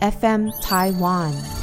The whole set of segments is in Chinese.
FM Taiwan。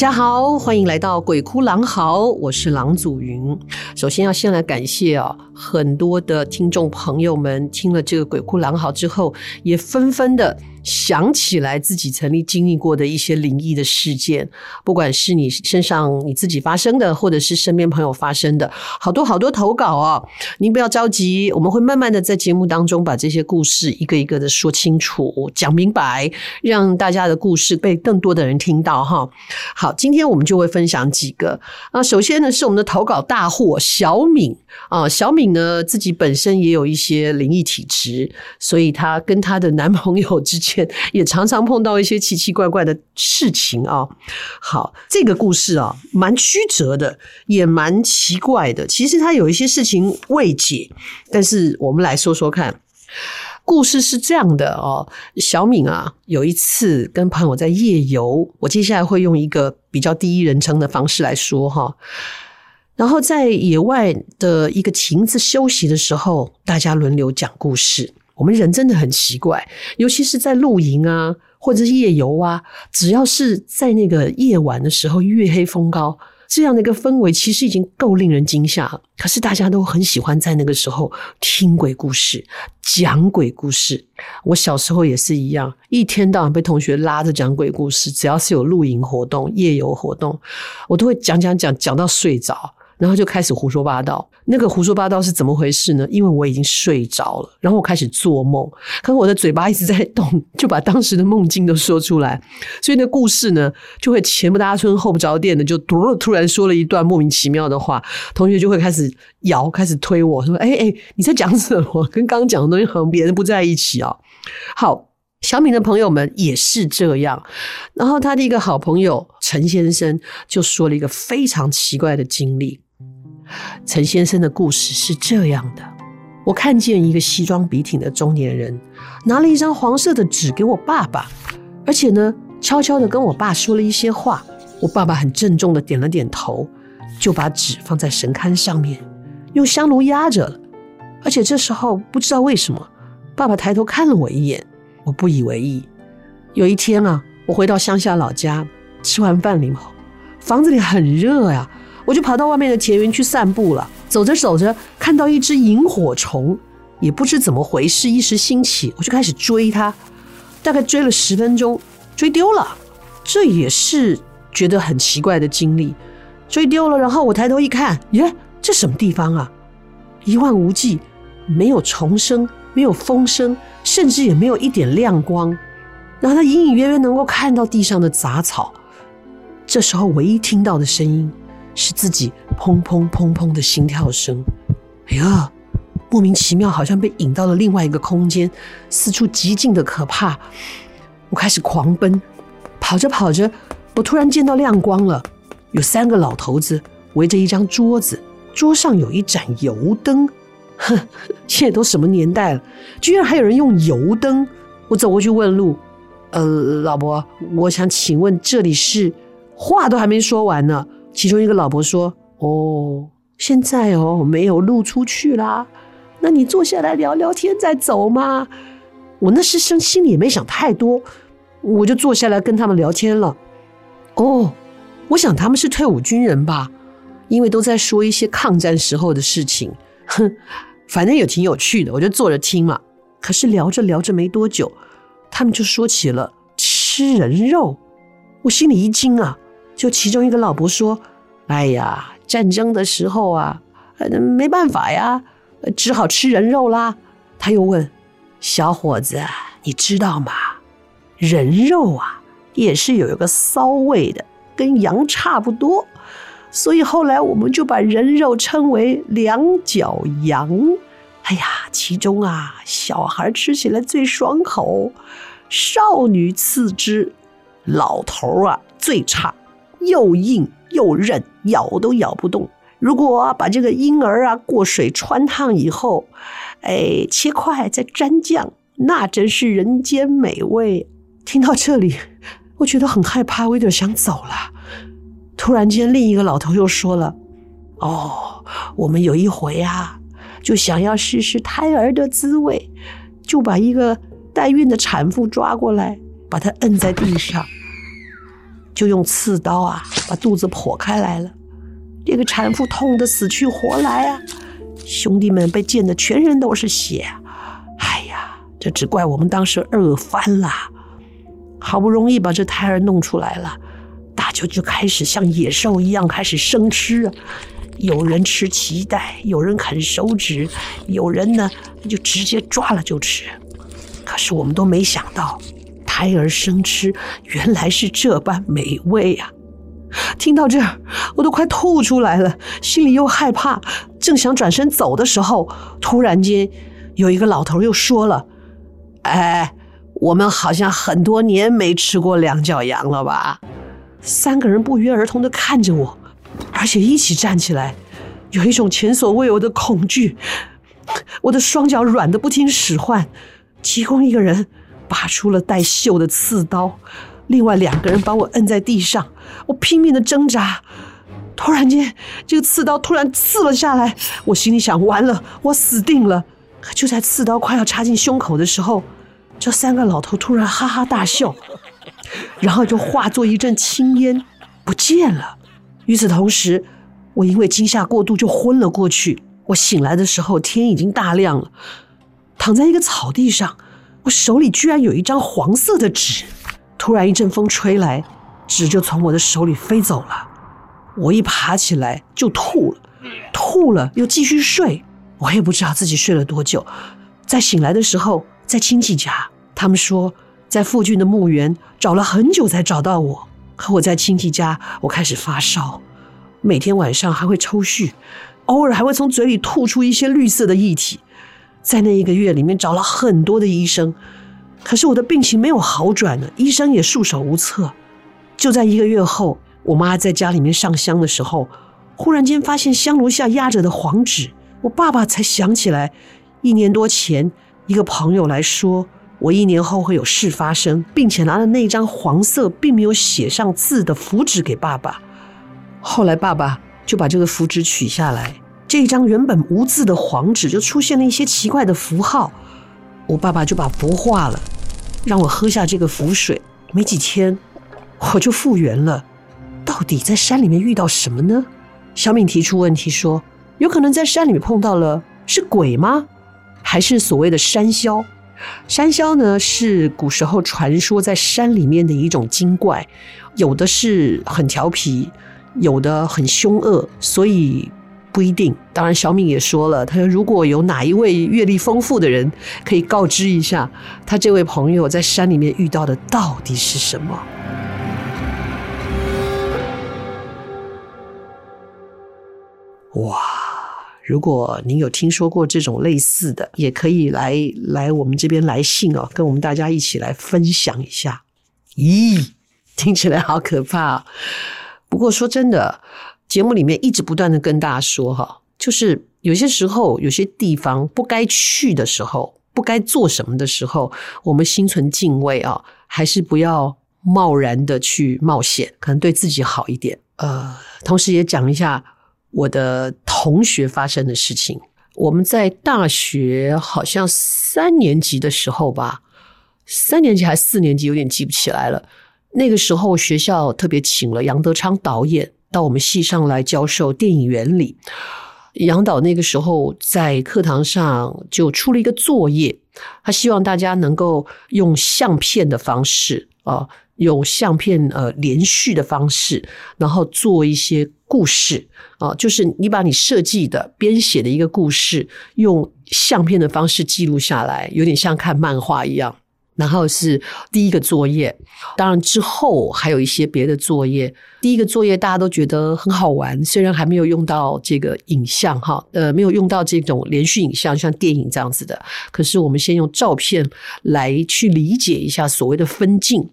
大家好，欢迎来到鬼哭狼嚎，我是狼祖云。首先要先来感谢啊，很多的听众朋友们听了这个鬼哭狼嚎之后，也纷纷的。想起来自己曾经经历过的一些灵异的事件，不管是你身上你自己发生的，或者是身边朋友发生的，好多好多投稿啊！您不要着急，我们会慢慢的在节目当中把这些故事一个一个的说清楚、讲明白，让大家的故事被更多的人听到哈。好，今天我们就会分享几个啊。首先呢，是我们的投稿大户小敏啊，小敏呢自己本身也有一些灵异体质，所以她跟她的男朋友之间。也常常碰到一些奇奇怪怪的事情啊。好，这个故事啊，蛮曲折的，也蛮奇怪的。其实它有一些事情未解，但是我们来说说看。故事是这样的哦，小敏啊，有一次跟朋友在夜游，我接下来会用一个比较第一人称的方式来说哈。然后在野外的一个亭子休息的时候，大家轮流讲故事。我们人真的很奇怪，尤其是在露营啊，或者是夜游啊，只要是在那个夜晚的时候，月黑风高这样的一个氛围，其实已经够令人惊吓。可是大家都很喜欢在那个时候听鬼故事、讲鬼故事。我小时候也是一样，一天到晚被同学拉着讲鬼故事，只要是有露营活动、夜游活动，我都会讲讲讲讲到睡着。然后就开始胡说八道，那个胡说八道是怎么回事呢？因为我已经睡着了，然后我开始做梦，可是我的嘴巴一直在动，就把当时的梦境都说出来，所以那故事呢，就会前不搭村后不着店的，就突然说了一段莫名其妙的话，同学就会开始摇，开始推我说：“哎哎，你在讲什么？跟刚刚讲的东西和别人不在一起啊！”好，小敏的朋友们也是这样，然后他的一个好朋友陈先生就说了一个非常奇怪的经历。陈先生的故事是这样的：我看见一个西装笔挺的中年人，拿了一张黄色的纸给我爸爸，而且呢，悄悄地跟我爸说了一些话。我爸爸很郑重地点了点头，就把纸放在神龛上面，用香炉压着了。而且这时候不知道为什么，爸爸抬头看了我一眼，我不以为意。有一天啊，我回到乡下老家，吃完饭以后，房子里很热呀。我就跑到外面的田园去散步了。走着走着，看到一只萤火虫，也不知怎么回事，一时兴起，我就开始追它。大概追了十分钟，追丢了。这也是觉得很奇怪的经历。追丢了，然后我抬头一看，耶，这什么地方啊？一望无际，没有虫声，没有风声，甚至也没有一点亮光。然后他隐隐约约能够看到地上的杂草。这时候唯一听到的声音。是自己砰砰砰砰的心跳声，哎呀，莫名其妙，好像被引到了另外一个空间，四处极静的可怕。我开始狂奔，跑着跑着，我突然见到亮光了，有三个老头子围着一张桌子，桌上有一盏油灯。哼，现在都什么年代了，居然还有人用油灯？我走过去问路，呃，老伯，我想请问这里是？话都还没说完呢。其中一个老伯说：“哦，现在哦没有路出去啦，那你坐下来聊聊天再走嘛。”我那时生心里也没想太多，我就坐下来跟他们聊天了。哦，我想他们是退伍军人吧，因为都在说一些抗战时候的事情。哼，反正也挺有趣的，我就坐着听嘛。可是聊着聊着没多久，他们就说起了吃人肉。我心里一惊啊！就其中一个老伯说：“哎呀，战争的时候啊，没办法呀，只好吃人肉啦。”他又问：“小伙子，你知道吗？人肉啊，也是有一个骚味的，跟羊差不多。所以后来我们就把人肉称为两脚羊。哎呀，其中啊，小孩吃起来最爽口，少女次之，老头啊最差。”又硬又韧，咬都咬不动。如果把这个婴儿啊过水穿烫以后，哎，切块再沾酱，那真是人间美味。听到这里，我觉得很害怕，我有点想走了。突然间，另一个老头又说了：“哦，我们有一回啊，就想要试试胎儿的滋味，就把一个代孕的产妇抓过来，把她摁在地上。”就用刺刀啊，把肚子剖开来了。这个产妇痛得死去活来啊！兄弟们被溅得全身都是血。哎呀，这只怪我们当时饿翻了。好不容易把这胎儿弄出来了，大家就开始像野兽一样开始生吃。有人吃脐带，有人啃手指，有人呢就直接抓了就吃。可是我们都没想到。胎儿生吃，原来是这般美味呀！听到这儿，我都快吐出来了，心里又害怕。正想转身走的时候，突然间有一个老头又说了：“哎，我们好像很多年没吃过两脚羊了吧？”三个人不约而同地看着我，而且一起站起来，有一种前所未有的恐惧。我的双脚软得不听使唤，其中一个人。拔出了带锈的刺刀，另外两个人把我摁在地上，我拼命的挣扎。突然间，这个刺刀突然刺了下来，我心里想：完了，我死定了。就在刺刀快要插进胸口的时候，这三个老头突然哈哈大笑，然后就化作一阵青烟不见了。与此同时，我因为惊吓过度就昏了过去。我醒来的时候，天已经大亮了，躺在一个草地上。我手里居然有一张黄色的纸，突然一阵风吹来，纸就从我的手里飞走了。我一爬起来就吐了，吐了又继续睡，我也不知道自己睡了多久。在醒来的时候，在亲戚家，他们说在附近的墓园找了很久才找到我。可我在亲戚家，我开始发烧，每天晚上还会抽搐，偶尔还会从嘴里吐出一些绿色的液体。在那一个月里面找了很多的医生，可是我的病情没有好转呢，医生也束手无策。就在一个月后，我妈在家里面上香的时候，忽然间发现香炉下压着的黄纸，我爸爸才想起来，一年多前一个朋友来说，我一年后会有事发生，并且拿了那张黄色并没有写上字的符纸给爸爸。后来爸爸就把这个符纸取下来。这一张原本无字的黄纸就出现了一些奇怪的符号，我爸爸就把符画了，让我喝下这个符水。没几天，我就复原了。到底在山里面遇到什么呢？小敏提出问题说：“有可能在山里面碰到了是鬼吗？还是所谓的山魈？山魈呢，是古时候传说在山里面的一种精怪，有的是很调皮，有的很凶恶，所以。”不一定，当然小敏也说了，他说如果有哪一位阅历丰富的人可以告知一下，他这位朋友在山里面遇到的到底是什么？哇！如果您有听说过这种类似的，也可以来来我们这边来信哦，跟我们大家一起来分享一下。咦，听起来好可怕哦。不过说真的。节目里面一直不断的跟大家说哈，就是有些时候有些地方不该去的时候，不该做什么的时候，我们心存敬畏啊，还是不要贸然的去冒险，可能对自己好一点。呃，同时也讲一下我的同学发生的事情。我们在大学好像三年级的时候吧，三年级还四年级，有点记不起来了。那个时候学校特别请了杨德昌导演。到我们系上来教授电影原理，杨导那个时候在课堂上就出了一个作业，他希望大家能够用相片的方式啊，用相片呃连续的方式，然后做一些故事啊，就是你把你设计的编写的一个故事，用相片的方式记录下来，有点像看漫画一样。然后是第一个作业，当然之后还有一些别的作业。第一个作业大家都觉得很好玩，虽然还没有用到这个影像哈，呃，没有用到这种连续影像，像电影这样子的。可是我们先用照片来去理解一下所谓的分镜。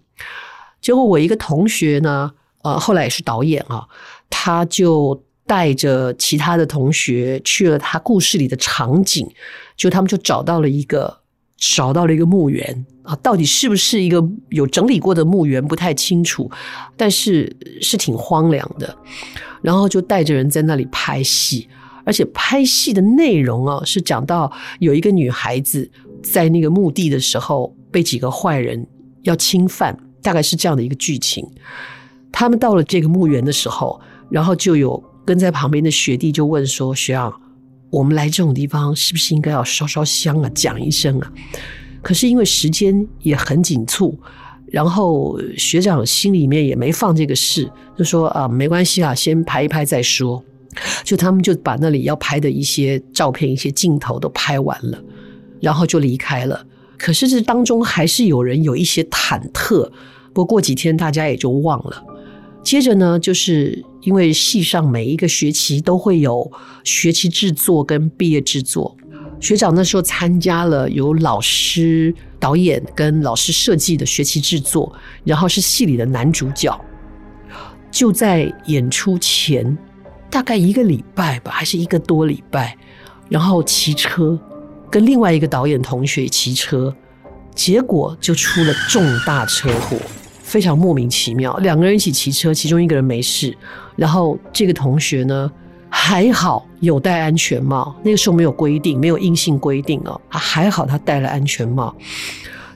结果我一个同学呢，呃，后来也是导演啊，他就带着其他的同学去了他故事里的场景，就他们就找到了一个。找到了一个墓园啊，到底是不是一个有整理过的墓园不太清楚，但是是挺荒凉的。然后就带着人在那里拍戏，而且拍戏的内容啊是讲到有一个女孩子在那个墓地的时候被几个坏人要侵犯，大概是这样的一个剧情。他们到了这个墓园的时候，然后就有跟在旁边的学弟就问说：“学长。”我们来这种地方，是不是应该要烧烧香啊，讲一声啊？可是因为时间也很紧促，然后学长心里面也没放这个事，就说啊，没关系啊，先拍一拍再说。就他们就把那里要拍的一些照片、一些镜头都拍完了，然后就离开了。可是这当中还是有人有一些忐忑，不过过几天大家也就忘了。接着呢，就是因为系上每一个学期都会有学期制作跟毕业制作，学长那时候参加了有老师导演跟老师设计的学期制作，然后是戏里的男主角，就在演出前大概一个礼拜吧，还是一个多礼拜，然后骑车跟另外一个导演同学骑车，结果就出了重大车祸。非常莫名其妙，两个人一起骑车，其中一个人没事，然后这个同学呢还好有戴安全帽，那个时候没有规定，没有硬性规定哦，他还好他戴了安全帽，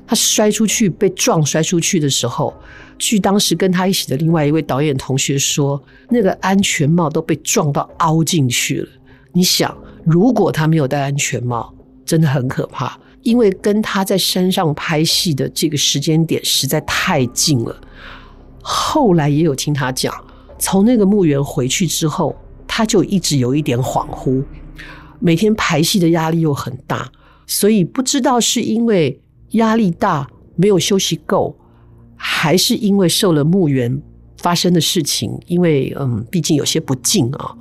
他摔出去被撞摔出去的时候，据当时跟他一起的另外一位导演同学说，那个安全帽都被撞到凹进去了。你想，如果他没有戴安全帽，真的很可怕。因为跟他在山上拍戏的这个时间点实在太近了，后来也有听他讲，从那个墓园回去之后，他就一直有一点恍惚，每天排戏的压力又很大，所以不知道是因为压力大没有休息够，还是因为受了墓园发生的事情，因为嗯，毕竟有些不敬啊。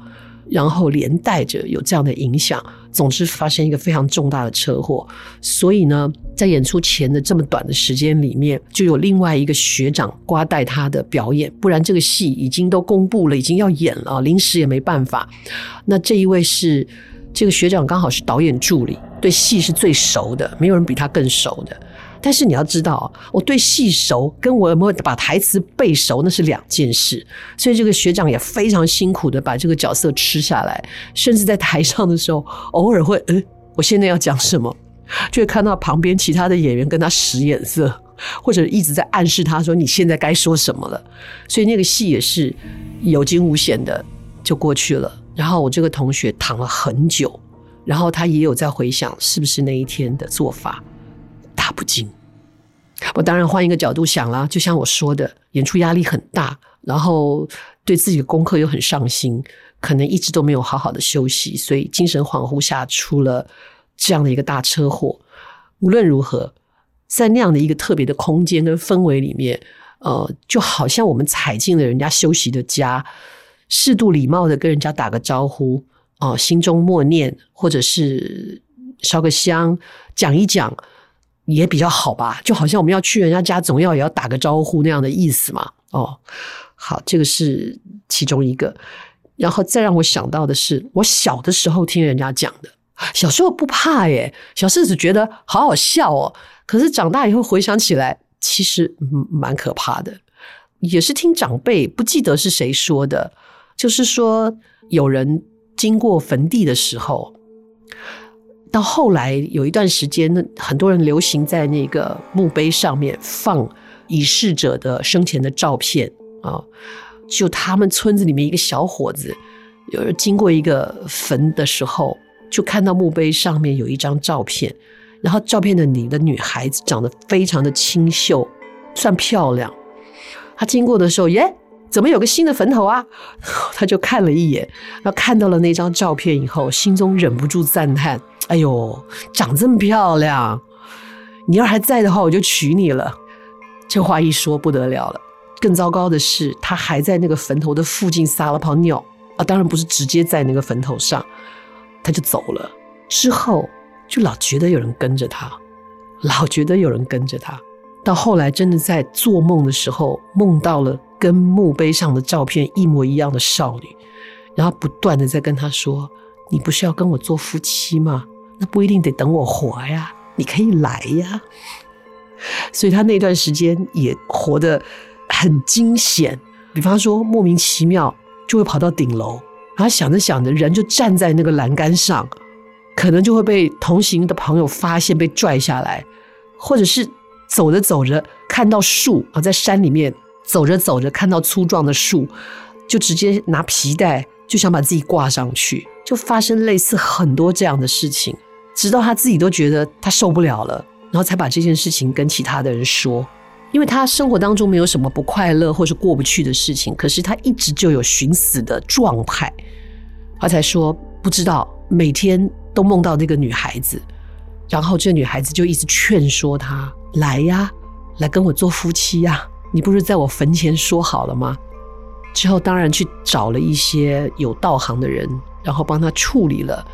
然后连带着有这样的影响，总之发生一个非常重大的车祸。所以呢，在演出前的这么短的时间里面，就有另外一个学长瓜带他的表演，不然这个戏已经都公布了，已经要演了，临时也没办法。那这一位是这个学长，刚好是导演助理，对戏是最熟的，没有人比他更熟的。但是你要知道，我对戏熟，跟我有没有把台词背熟，那是两件事。所以这个学长也非常辛苦的把这个角色吃下来，甚至在台上的时候，偶尔会，嗯，我现在要讲什么，就会看到旁边其他的演员跟他使眼色，或者一直在暗示他说你现在该说什么了。所以那个戏也是有惊无险的就过去了。然后我这个同学躺了很久，然后他也有在回想是不是那一天的做法。大不敬。我当然换一个角度想了，就像我说的，演出压力很大，然后对自己的功课又很上心，可能一直都没有好好的休息，所以精神恍惚下出了这样的一个大车祸。无论如何，在那样的一个特别的空间跟氛围里面，呃，就好像我们踩进了人家休息的家，适度礼貌的跟人家打个招呼，哦、心中默念，或者是烧个香，讲一讲。也比较好吧，就好像我们要去人家家，总要也要打个招呼那样的意思嘛。哦，好，这个是其中一个。然后再让我想到的是，我小的时候听人家讲的，小时候不怕耶，小时候只觉得好好笑哦。可是长大以后回想起来，其实蛮可怕的。也是听长辈不记得是谁说的，就是说有人经过坟地的时候。到后来有一段时间，很多人流行在那个墓碑上面放已逝者的生前的照片啊。就他们村子里面一个小伙子，有经过一个坟的时候，就看到墓碑上面有一张照片，然后照片的你的女孩子长得非常的清秀，算漂亮。他经过的时候，耶，怎么有个新的坟头啊？他就看了一眼，然后看到了那张照片以后，心中忍不住赞叹：“哎呦，长这么漂亮！你要还在的话，我就娶你了。”这话一说不得了了。更糟糕的是，他还在那个坟头的附近撒了泡尿啊！当然不是直接在那个坟头上。他就走了，之后就老觉得有人跟着他，老觉得有人跟着他，到后来真的在做梦的时候，梦到了跟墓碑上的照片一模一样的少女，然后不断的在跟他说：“你不是要跟我做夫妻吗？那不一定得等我活呀，你可以来呀。”所以他那段时间也活得很惊险，比方说莫名其妙就会跑到顶楼。然后想着想着，人就站在那个栏杆上，可能就会被同行的朋友发现，被拽下来，或者是走着走着看到树啊，在山里面走着走着看到粗壮的树，就直接拿皮带就想把自己挂上去，就发生类似很多这样的事情，直到他自己都觉得他受不了了，然后才把这件事情跟其他的人说。因为他生活当中没有什么不快乐或是过不去的事情，可是他一直就有寻死的状态，他才说不知道，每天都梦到那个女孩子，然后这女孩子就一直劝说他来呀，来跟我做夫妻呀，你不是在我坟前说好了吗？之后当然去找了一些有道行的人，然后帮他处理了，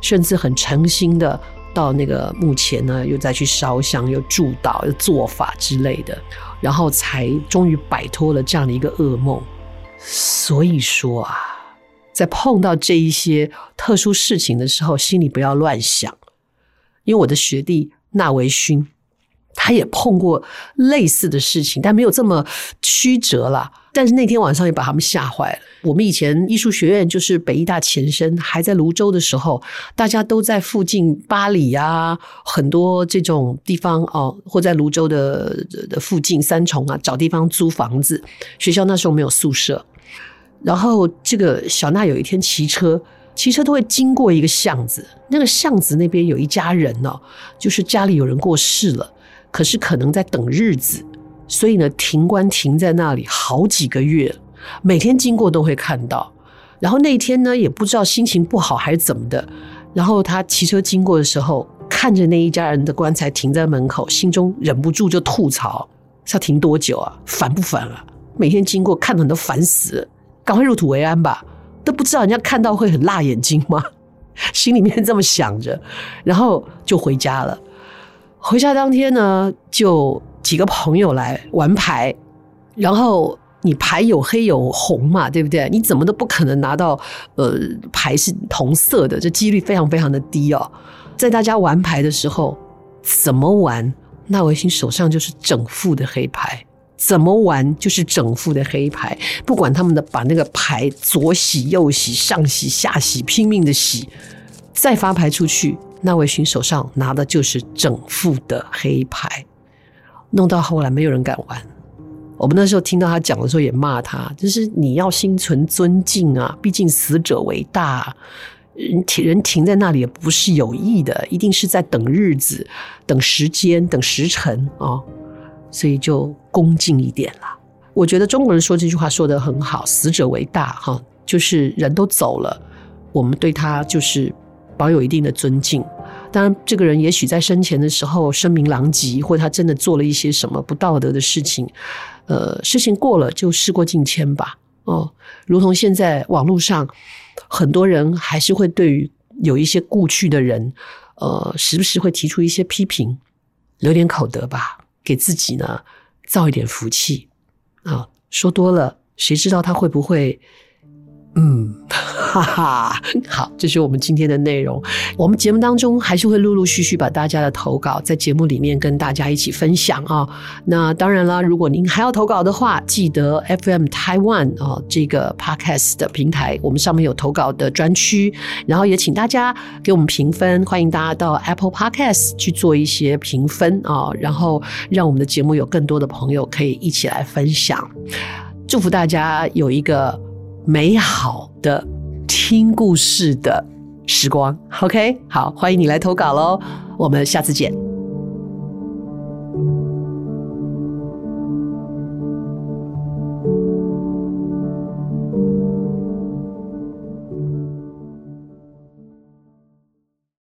甚至很诚心的。到那个墓前呢，又再去烧香，又祝祷，又做法之类的，然后才终于摆脱了这样的一个噩梦。所以说啊，在碰到这一些特殊事情的时候，心里不要乱想，因为我的学弟纳维勋。他也碰过类似的事情，但没有这么曲折啦。但是那天晚上也把他们吓坏了。我们以前艺术学院就是北艺大前身，还在泸州的时候，大家都在附近八里啊，很多这种地方哦，或在泸州的的附近三重啊，找地方租房子。学校那时候没有宿舍，然后这个小娜有一天骑车，骑车都会经过一个巷子，那个巷子那边有一家人哦，就是家里有人过世了。可是可能在等日子，所以呢，停棺停在那里好几个月，每天经过都会看到。然后那天呢，也不知道心情不好还是怎么的，然后他骑车经过的时候，看着那一家人的棺材停在门口，心中忍不住就吐槽：要停多久啊？烦不烦啊？每天经过看的都烦死，赶快入土为安吧！都不知道人家看到会很辣眼睛吗？心里面这么想着，然后就回家了。回家当天呢，就几个朋友来玩牌，然后你牌有黑有红嘛，对不对？你怎么都不可能拿到呃牌是同色的，这几率非常非常的低哦。在大家玩牌的时候，怎么玩，纳维新手上就是整副的黑牌，怎么玩就是整副的黑牌，不管他们的把那个牌左洗右洗上洗下洗，拼命的洗，再发牌出去。纳维勋手上拿的就是整副的黑牌，弄到后来没有人敢玩。我们那时候听到他讲的时候也骂他，就是你要心存尊敬啊，毕竟死者为大，人停人停在那里也不是有意的，一定是在等日子、等时间、等时辰啊，所以就恭敬一点啦。我觉得中国人说这句话说得很好，“死者为大”哈，就是人都走了，我们对他就是。保有一定的尊敬，当然，这个人也许在生前的时候声名狼藉，或者他真的做了一些什么不道德的事情，呃，事情过了就事过境迁吧。哦，如同现在网络上很多人还是会对于有一些故去的人，呃，时不时会提出一些批评，留点口德吧，给自己呢造一点福气啊，说多了，谁知道他会不会？嗯，哈哈，好，这是我们今天的内容。我们节目当中还是会陆陆续续把大家的投稿在节目里面跟大家一起分享啊。那当然了，如果您还要投稿的话，记得 FM Taiwan 啊这个 Podcast 的平台，我们上面有投稿的专区，然后也请大家给我们评分，欢迎大家到 Apple Podcast 去做一些评分啊，然后让我们的节目有更多的朋友可以一起来分享。祝福大家有一个美好的听故事的时光。OK，好，欢迎你来投稿喽，我们下次见。